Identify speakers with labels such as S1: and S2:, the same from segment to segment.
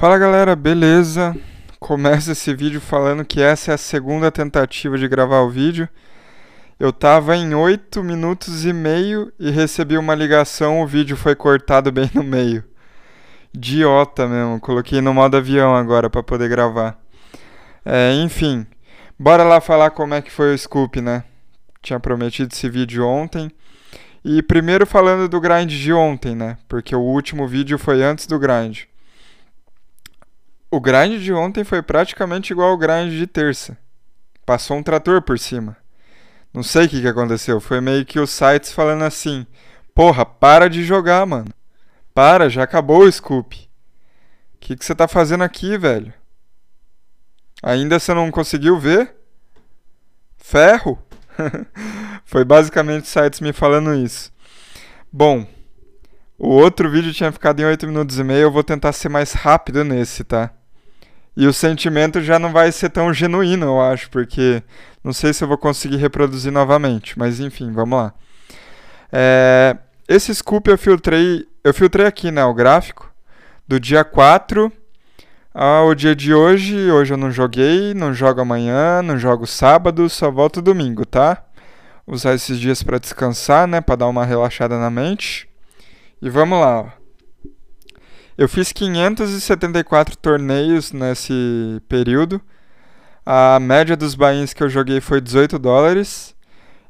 S1: Fala galera, beleza? Começa esse vídeo falando que essa é a segunda tentativa de gravar o vídeo. Eu tava em 8 minutos e meio e recebi uma ligação, o vídeo foi cortado bem no meio. Idiota mesmo, coloquei no modo avião agora para poder gravar. É, enfim, bora lá falar como é que foi o scoop, né? Tinha prometido esse vídeo ontem. E primeiro falando do grind de ontem, né? Porque o último vídeo foi antes do grind. O grind de ontem foi praticamente igual ao grind de terça. Passou um trator por cima. Não sei o que, que aconteceu. Foi meio que os sites falando assim: Porra, para de jogar, mano. Para, já acabou o scoop. O que, que você tá fazendo aqui, velho? Ainda você não conseguiu ver? Ferro? Foi basicamente sites me falando isso. Bom, o outro vídeo tinha ficado em 8 minutos e meio, eu vou tentar ser mais rápido nesse, tá? E o sentimento já não vai ser tão genuíno, eu acho, porque não sei se eu vou conseguir reproduzir novamente, mas enfim, vamos lá. É, esse scoop eu filtrei, eu filtrei aqui, né, o gráfico, do dia 4 ao dia de hoje. Hoje eu não joguei, não jogo amanhã, não jogo sábado, só volto domingo, tá? Usar esses dias para descansar, né, para dar uma relaxada na mente. E vamos lá, ó. Eu fiz 574 torneios nesse período. A média dos buy-ins que eu joguei foi 18 dólares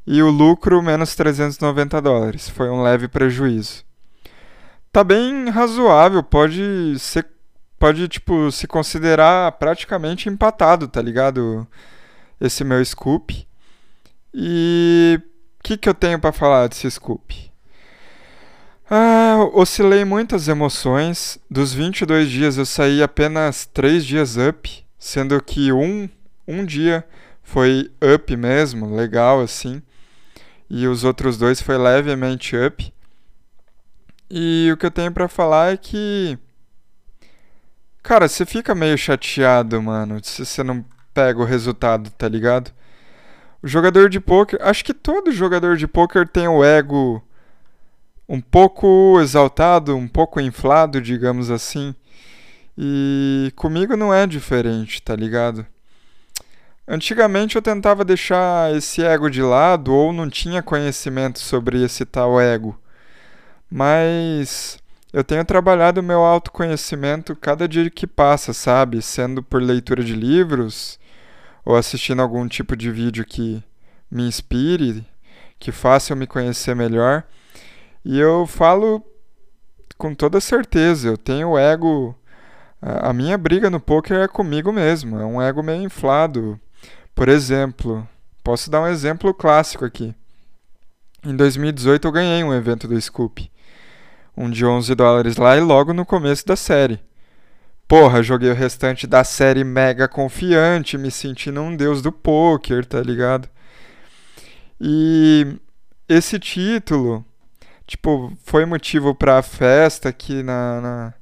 S1: e o lucro menos 390 dólares. Foi um leve prejuízo. Tá bem razoável, pode ser pode tipo se considerar praticamente empatado, tá ligado? Esse meu scoop. E o que, que eu tenho para falar desse scoop? Ah, oscilei muitas emoções. Dos 22 dias eu saí apenas 3 dias up, sendo que um, um dia foi up mesmo, legal assim. E os outros dois foi levemente up. E o que eu tenho para falar é que cara, você fica meio chateado, mano, se você não pega o resultado, tá ligado? O jogador de poker, acho que todo jogador de poker tem o ego um pouco exaltado, um pouco inflado, digamos assim. E comigo não é diferente, tá ligado? Antigamente eu tentava deixar esse ego de lado ou não tinha conhecimento sobre esse tal ego. Mas eu tenho trabalhado meu autoconhecimento cada dia que passa, sabe? Sendo por leitura de livros ou assistindo algum tipo de vídeo que me inspire, que faça eu me conhecer melhor. E eu falo com toda certeza, eu tenho ego. A minha briga no poker é comigo mesmo, é um ego meio inflado. Por exemplo, posso dar um exemplo clássico aqui. Em 2018 eu ganhei um evento do Scoop. Um de 11 dólares lá e logo no começo da série. Porra, joguei o restante da série mega confiante, me sentindo um deus do poker, tá ligado? E esse título tipo, foi motivo pra festa aqui na, na,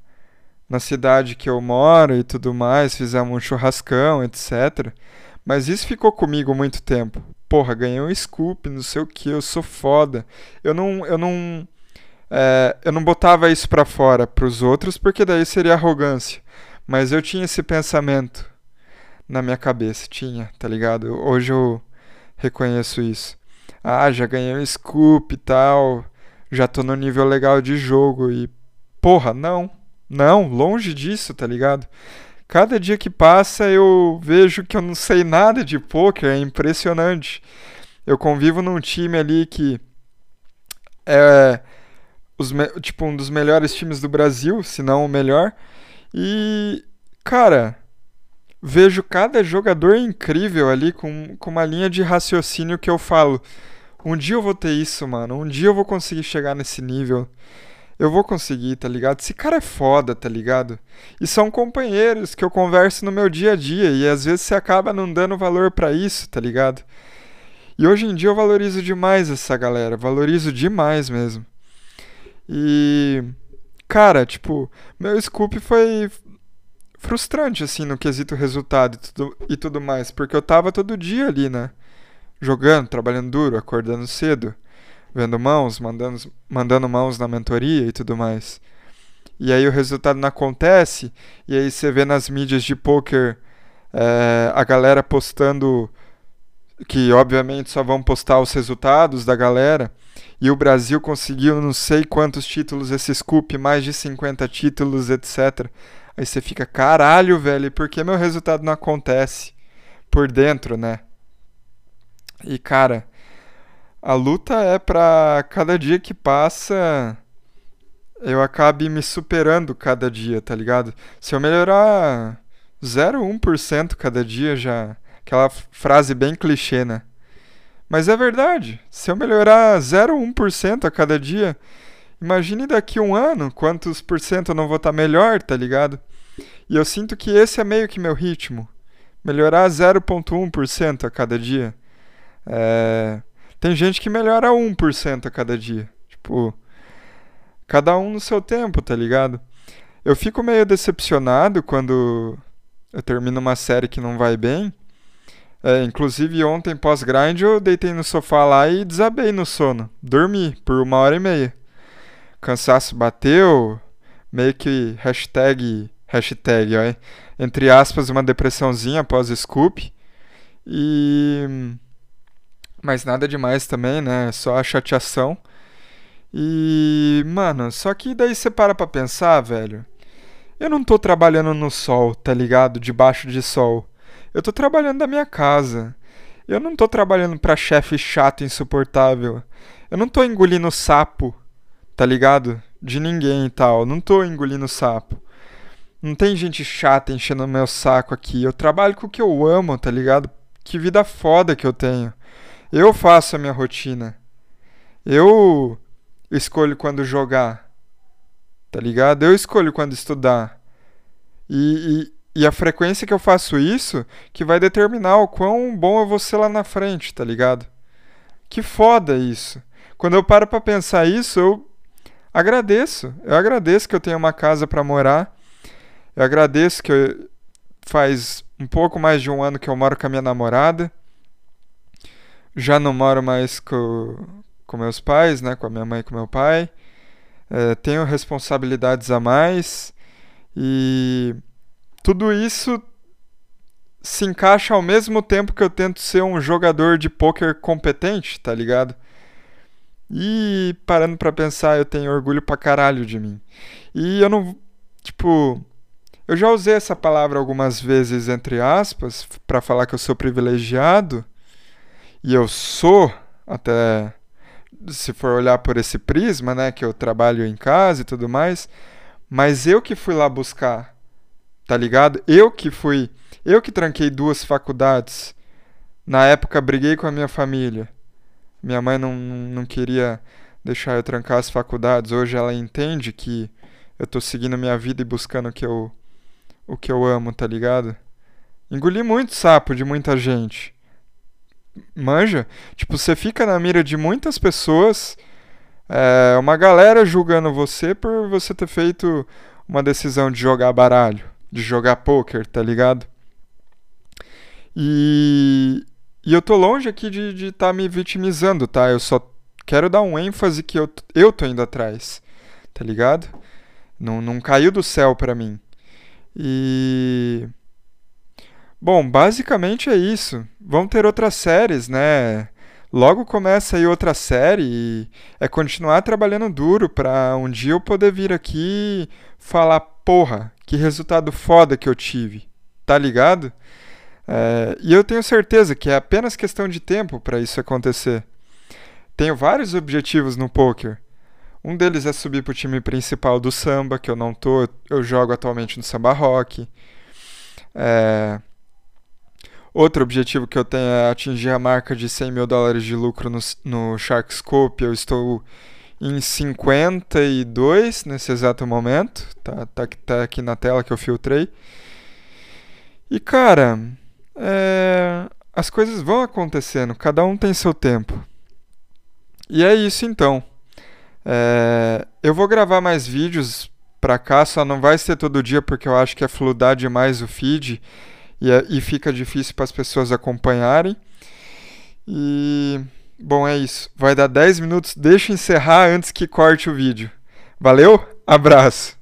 S1: na, cidade que eu moro e tudo mais, fizemos um churrascão, etc. Mas isso ficou comigo muito tempo. Porra, ganhei um scoop, não sei o que, eu sou foda. Eu não. Eu não é, eu não botava isso pra fora pros outros, porque daí seria arrogância. Mas eu tinha esse pensamento na minha cabeça, tinha, tá ligado? Hoje eu reconheço isso. Ah, já ganhei um scoop e tal já tô no nível legal de jogo e porra, não. Não, longe disso, tá ligado? Cada dia que passa eu vejo que eu não sei nada de poker, é impressionante. Eu convivo num time ali que é os, tipo um dos melhores times do Brasil, se não o melhor. E cara, vejo cada jogador incrível ali com, com uma linha de raciocínio que eu falo, um dia eu vou ter isso, mano. Um dia eu vou conseguir chegar nesse nível. Eu vou conseguir, tá ligado? Esse cara é foda, tá ligado? E são companheiros que eu converso no meu dia a dia e às vezes você acaba não dando valor para isso, tá ligado? E hoje em dia eu valorizo demais essa galera, valorizo demais mesmo. E cara, tipo, meu scoop foi frustrante assim no quesito resultado e tudo, e tudo mais, porque eu tava todo dia ali, né? Jogando, trabalhando duro, acordando cedo, vendo mãos, mandando, mandando mãos na mentoria e tudo mais. e aí o resultado não acontece, e aí você vê nas mídias de poker é, a galera postando que obviamente só vão postar os resultados da galera. E o Brasil conseguiu não sei quantos títulos esse Scoop, mais de 50 títulos, etc. Aí você fica, caralho, velho, por que meu resultado não acontece? Por dentro, né? E cara, a luta é pra cada dia que passa eu acabe me superando cada dia, tá ligado? Se eu melhorar 0,1% cada dia já. Aquela frase bem clichê, né? Mas é verdade. Se eu melhorar 0,1% a cada dia, imagine daqui um ano quantos por cento eu não vou estar tá melhor, tá ligado? E eu sinto que esse é meio que meu ritmo. Melhorar 0,1% a cada dia. É... Tem gente que melhora 1% a cada dia. Tipo, cada um no seu tempo, tá ligado? Eu fico meio decepcionado quando eu termino uma série que não vai bem. É, inclusive ontem pós-grind eu deitei no sofá lá e desabei no sono. Dormi por uma hora e meia. Cansaço bateu, meio que hashtag, hashtag, ó, entre aspas, uma depressãozinha após Scoop. E... Mas nada demais também, né? Só a chateação. E, mano, só que daí você para pra pensar, velho. Eu não tô trabalhando no sol, tá ligado? Debaixo de sol. Eu tô trabalhando da minha casa. Eu não tô trabalhando pra chefe chato insuportável. Eu não tô engolindo sapo, tá ligado? De ninguém e tal. Não tô engolindo sapo. Não tem gente chata enchendo meu saco aqui. Eu trabalho com o que eu amo, tá ligado? Que vida foda que eu tenho. Eu faço a minha rotina. Eu escolho quando jogar. Tá ligado? Eu escolho quando estudar. E, e, e, a frequência que eu faço isso que vai determinar o quão bom eu vou ser lá na frente, tá ligado? Que foda isso. Quando eu paro pra pensar isso, eu agradeço. Eu agradeço que eu tenho uma casa para morar. Eu agradeço que eu, faz um pouco mais de um ano que eu moro com a minha namorada. Já não moro mais com, com meus pais, né? Com a minha mãe e com meu pai é, tenho responsabilidades a mais e tudo isso se encaixa ao mesmo tempo que eu tento ser um jogador de poker competente, tá ligado? E parando para pensar, eu tenho orgulho pra caralho de mim. E eu não, tipo, eu já usei essa palavra algumas vezes entre aspas para falar que eu sou privilegiado, e eu sou até se for olhar por esse prisma, né, que eu trabalho em casa e tudo mais, mas eu que fui lá buscar, tá ligado? Eu que fui, eu que tranquei duas faculdades. Na época briguei com a minha família. Minha mãe não, não queria deixar eu trancar as faculdades. Hoje ela entende que eu tô seguindo minha vida e buscando o que eu o que eu amo, tá ligado? Engoli muito sapo de muita gente. Manja? Tipo, você fica na mira de muitas pessoas, é, uma galera julgando você por você ter feito uma decisão de jogar baralho, de jogar poker, tá ligado? E, e eu tô longe aqui de estar tá me vitimizando, tá? Eu só quero dar um ênfase que eu, eu tô indo atrás, tá ligado? Não, não caiu do céu pra mim. E Bom, basicamente é isso. Vão ter outras séries, né? Logo começa aí outra série e é continuar trabalhando duro para um dia eu poder vir aqui falar, porra, que resultado foda que eu tive. Tá ligado? É, e eu tenho certeza que é apenas questão de tempo para isso acontecer. Tenho vários objetivos no poker. Um deles é subir pro time principal do samba, que eu não tô, eu jogo atualmente no samba rock. É, Outro objetivo que eu tenho é atingir a marca de 100 mil dólares de lucro no, no Sharkscope. Eu estou em 52 nesse exato momento. Tá, tá, tá aqui na tela que eu filtrei. E cara, é, as coisas vão acontecendo, cada um tem seu tempo. E é isso então. É, eu vou gravar mais vídeos pra cá, só não vai ser todo dia porque eu acho que é fludar demais o feed e, é, e fica difícil para as pessoas acompanharem. E bom, é isso. Vai dar 10 minutos. Deixa eu encerrar antes que corte o vídeo. Valeu? Abraço.